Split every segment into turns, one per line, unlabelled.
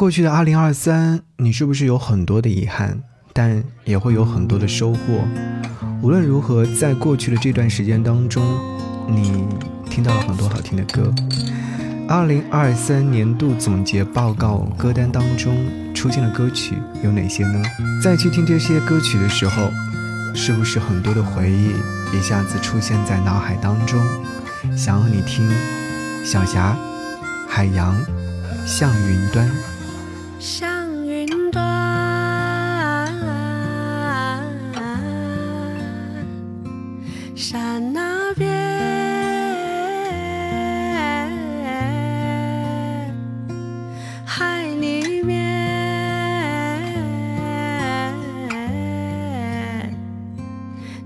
过去的二零二三，你是不是有很多的遗憾，但也会有很多的收获？无论如何，在过去的这段时间当中，你听到了很多好听的歌。二零二三年度总结报告歌单当中出现的歌曲有哪些呢？再去听这些歌曲的时候，是不是很多的回忆一下子出现在脑海当中？想要你听，小霞，海洋，向云端。
向云端，山那边，海里面，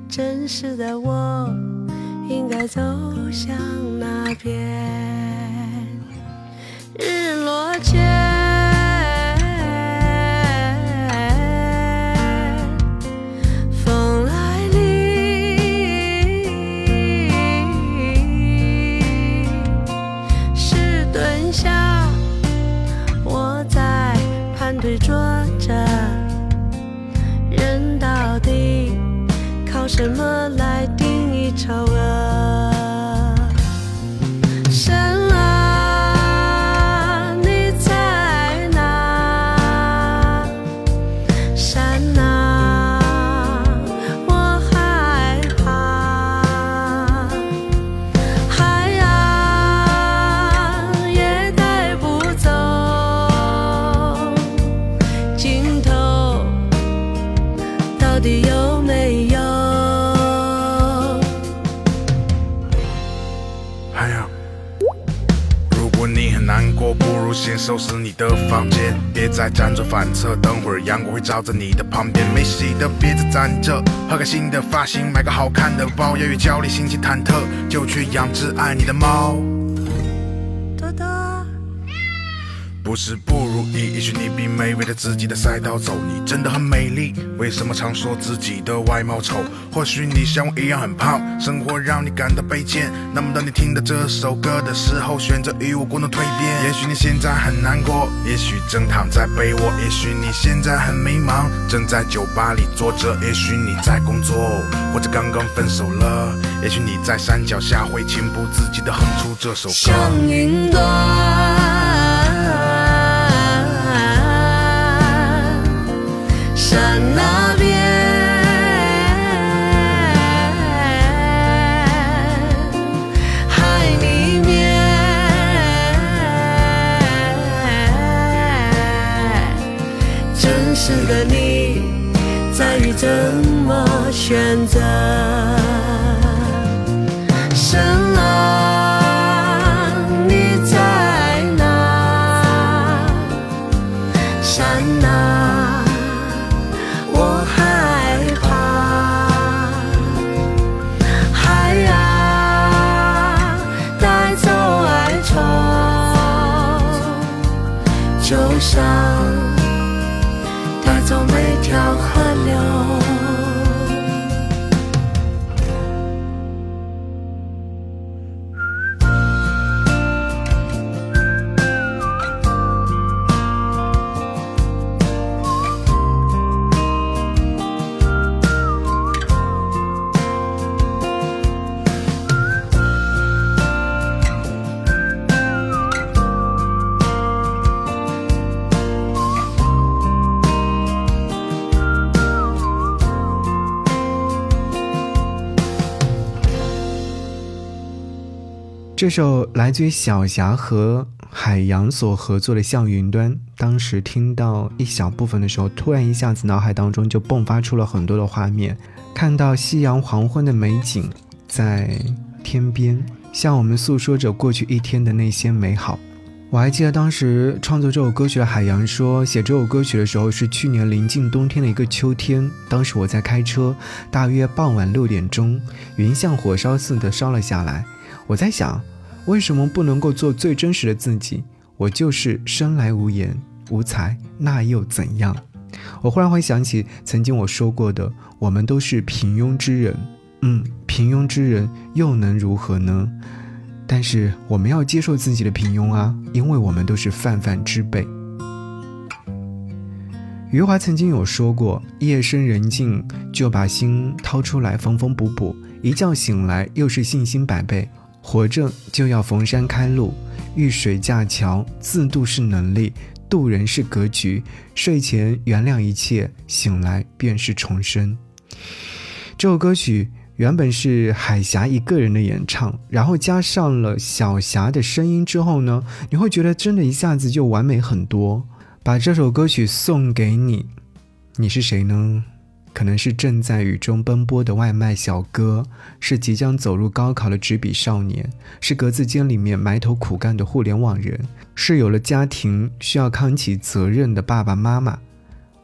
真实的我应该走向哪边？
收拾你的房间，别再辗转反侧。等会儿阳光会照在你的旁边，没洗的别再攒着，换个新的发型，买个好看的包。要越焦虑，心情忐忑，就去养只爱你的猫。不是不如意，也许你比美围着自己的赛道走，你真的很美丽。为什么常说自己的外貌丑？或许你像我一样很胖，生活让你感到卑贱。那么当你听到这首歌的时候，选择与我共同蜕变。也许你现在很难过，也许正躺在被窝，也许你现在很迷茫，正在酒吧里坐着。也许你在工作，或者刚刚分手了。也许你在山脚下会情不自禁地哼出这首歌。
向云端，山那就
这首来自于小霞和海洋所合作的《向云端》，当时听到一小部分的时候，突然一下子脑海当中就迸发出了很多的画面，看到夕阳黄昏的美景在天边，向我们诉说着过去一天的那些美好。我还记得当时创作这首歌曲的海洋说，写这首歌曲的时候是去年临近冬天的一个秋天，当时我在开车，大约傍晚六点钟，云像火烧似的烧了下来。我在想，为什么不能够做最真实的自己？我就是生来无颜无才，那又怎样？我忽然会想起曾经我说过的，我们都是平庸之人。嗯，平庸之人又能如何呢？但是我们要接受自己的平庸啊，因为我们都是泛泛之辈。余华曾经有说过：“夜深人静，就把心掏出来缝缝补补，一觉醒来又是信心百倍。活着就要逢山开路，遇水架桥，自渡是能力，渡人是格局。睡前原谅一切，醒来便是重生。”这首歌曲原本是海霞一个人的演唱，然后加上了小霞的声音之后呢，你会觉得真的一下子就完美很多。把这首歌曲送给你，你是谁呢？可能是正在雨中奔波的外卖小哥，是即将走入高考的纸笔少年，是格子间里面埋头苦干的互联网人，是有了家庭需要扛起责任的爸爸妈妈。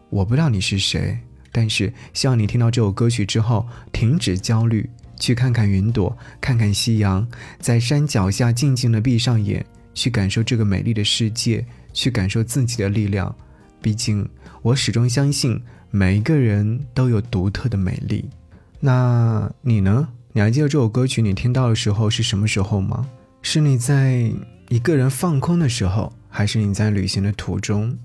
我不知道你是谁，但是希望你听到这首歌曲之后，停止焦虑，去看看云朵，看看夕阳，在山脚下静静的闭上眼，去感受这个美丽的世界。去感受自己的力量，毕竟我始终相信每一个人都有独特的美丽。那你呢？你还记得这首歌曲你听到的时候是什么时候吗？是你在一个人放空的时候，还是你在旅行的途中，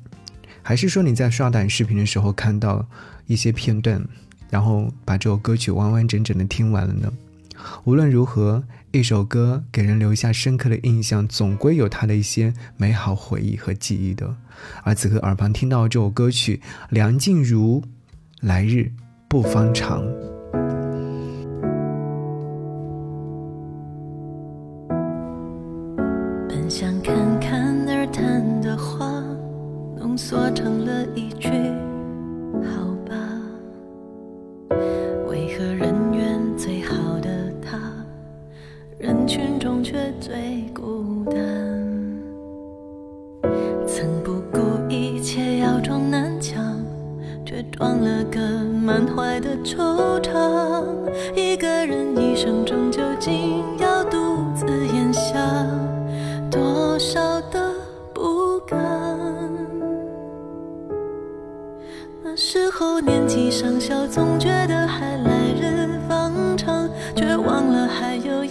还是说你在刷短视频的时候看到一些片段，然后把这首歌曲完完整整的听完了呢？无论如何。一首歌给人留下深刻的印象，总归有它的一些美好回忆和记忆的。而此刻耳旁听到这首歌曲，梁静茹，《来日不方长》。
本想侃侃而谈的话，浓缩成了一句。群中却最孤单，曾不顾一切要撞南墙，却撞了个满怀的惆怅。一个人一生中究竟要独自咽下多少的不甘？那时候年纪尚小，总觉得还来日方长，却忘了还有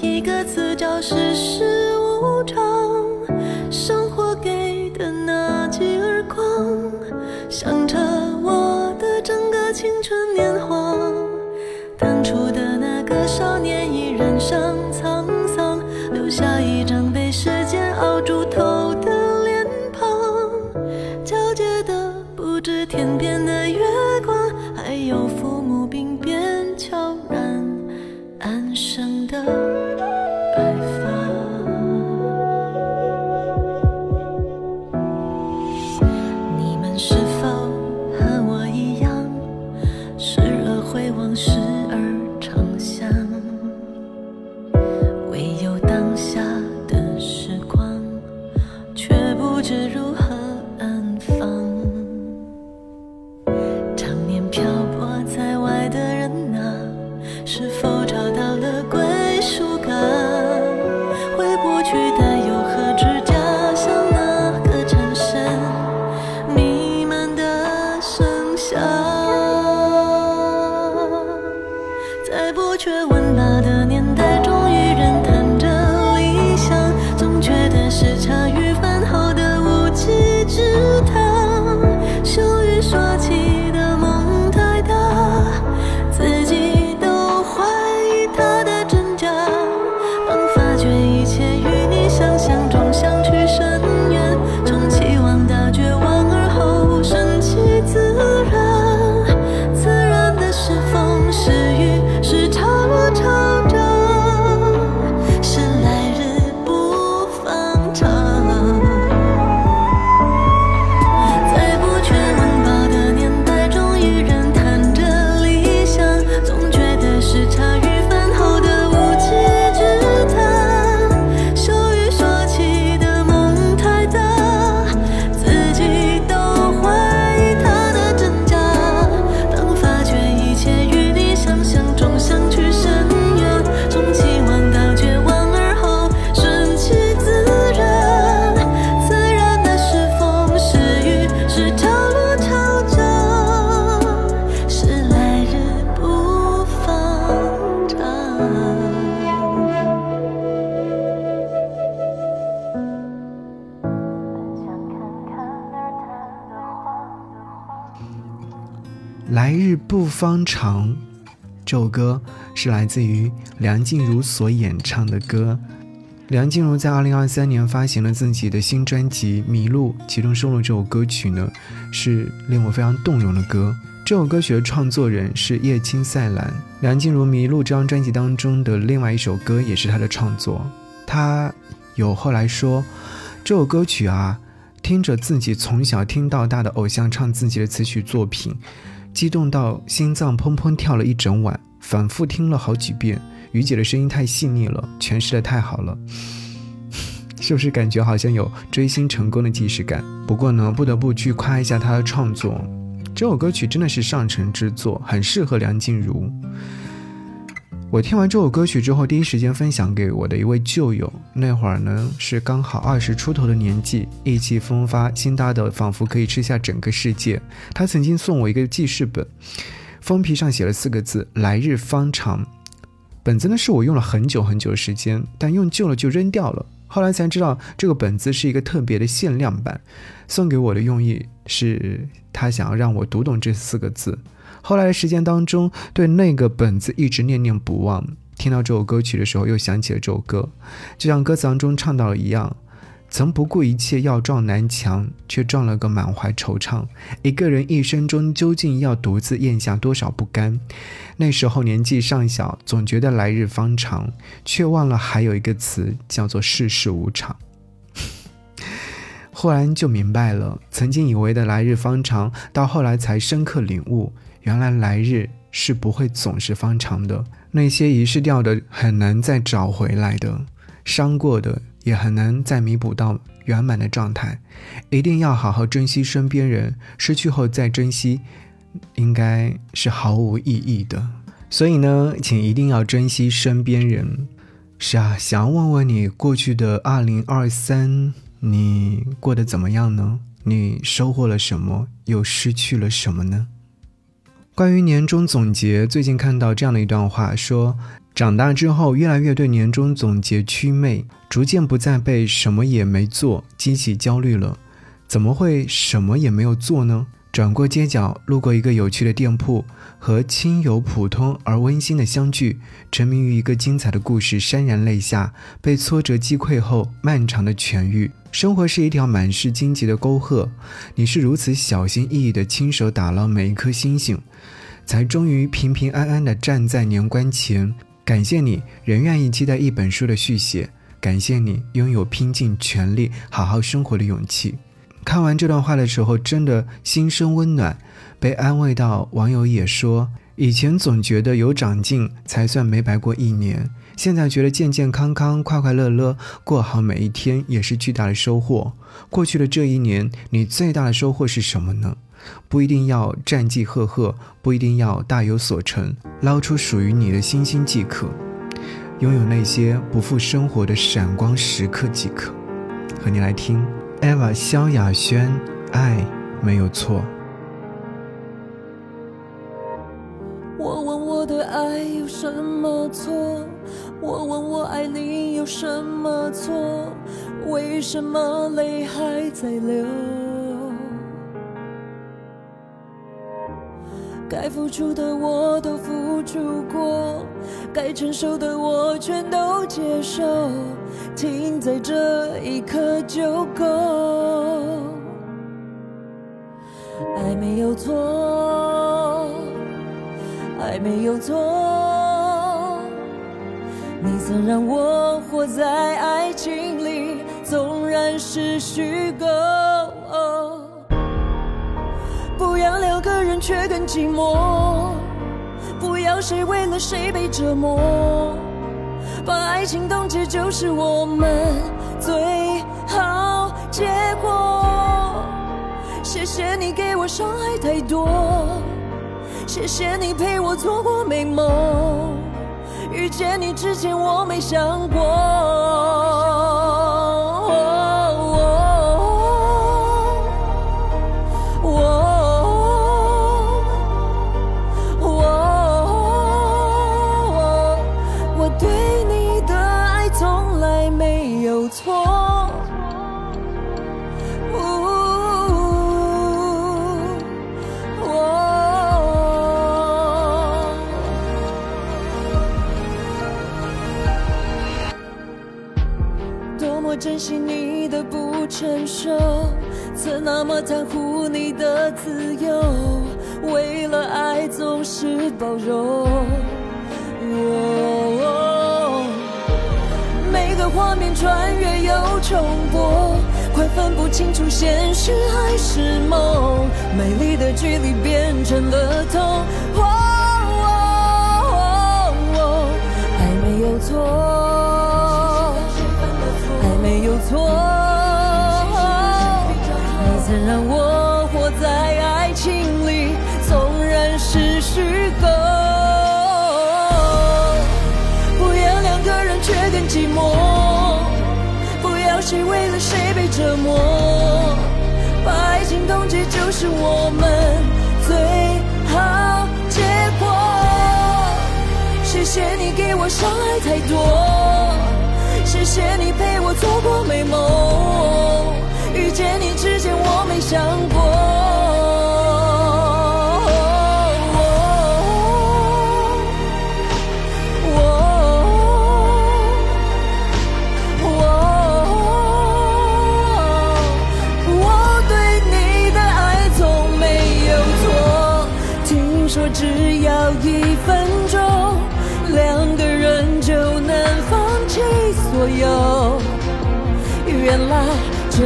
方长》这首歌是来自于梁静茹所演唱的歌。梁静茹在二零二三年发行了自己的新专辑《迷路》，其中收录这首歌曲呢，是令我非常动容的歌。这首歌曲的创作人是叶青赛兰。梁静茹《迷路》这张专辑当中的另外一首歌也是她的创作。她有后来说，这首歌曲啊，听着自己从小听到大的偶像唱自己的词曲作品，激动到心脏砰砰跳了一整晚，反复听了好几遍。于姐的声音太细腻了，诠释的太好了，是不是感觉好像有追星成功的即视感？不过呢，不得不去夸一下她的创作，这首歌曲真的是上乘之作，很适合梁静茹。我听完这首歌曲之后，第一时间分享给我的一位旧友，那会儿呢是刚好二十出头的年纪，意气风发，心大的仿佛可以吃下整个世界。他曾经送我一个记事本，封皮上写了四个字：来日方长。本子呢是我用了很久很久的时间，但用旧了就扔掉了。后来才知道这个本子是一个特别的限量版，送给我的用意是他想要让我读懂这四个字。后来的时间当中，对那个本子一直念念不忘。听到这首歌曲的时候，又想起了这首歌，就像歌词当中唱到了一样。曾不顾一切要撞南墙，却撞了个满怀惆怅。一个人一生中究竟要独自咽下多少不甘？那时候年纪尚小，总觉得来日方长，却忘了还有一个词叫做世事无常。忽然就明白了，曾经以为的来日方长，到后来才深刻领悟，原来来日是不会总是方长的。那些遗失掉的，很难再找回来的，伤过的。也很难再弥补到圆满的状态，一定要好好珍惜身边人，失去后再珍惜，应该是毫无意义的。所以呢，请一定要珍惜身边人。是啊，想要问问你，过去的二零二三，你过得怎么样呢？你收获了什么，又失去了什么呢？关于年终总结，最近看到这样的一段话，说。长大之后，越来越对年终总结祛魅，逐渐不再被什么也没做激起焦虑了。怎么会什么也没有做呢？转过街角，路过一个有趣的店铺，和亲友普通而温馨的相聚，沉迷于一个精彩的故事，潸然泪下。被挫折击溃后，漫长的痊愈。生活是一条满是荆棘的沟壑，你是如此小心翼翼地亲手打捞每一颗星星，才终于平平安安地站在年关前。感谢你仍愿意期待一本书的续写，感谢你拥有拼尽全力好好生活的勇气。看完这段话的时候，真的心生温暖，被安慰到。网友也说，以前总觉得有长进才算没白过一年，现在觉得健健康康、快快乐乐过好每一天也是巨大的收获。过去的这一年，你最大的收获是什么呢？不一定要战绩赫赫，不一定要大有所成，捞出属于你的星星即可，拥有那些不负生活的闪光时刻即可。和你来听，Eva 萧亚轩，爱没有错。
我问我的爱有什么错？我问我爱你有什么错？为什么泪还在流？该付出的我都付住过，该承受的我全都接受，停在这一刻就够。爱没有错，爱没有错，你曾让我活在爱情里，纵然是虚构。不要两个人却更寂寞，不要谁为了谁被折磨，把爱情冻结就是我们最好结果。谢谢你给我伤害太多，谢谢你陪我做过美梦，遇见你之前我没想过。手，曾那么袒护你的自由，为了爱总是包容。每个画面穿越又重播，快分不清楚现实还是梦，美丽的距离变成了痛。爱没有错，爱没有错。曾让我活在爱情里，纵然是虚构。不要两个人却更寂寞，不要谁为了谁被折磨。把爱情冻结就是我们最好结果。谢谢你给我伤害太多，谢谢你陪我做过美梦。遇见你之前，我没想过。我对你的爱从没有错。听说只要一分钟，两个人就能放弃所有。原来。真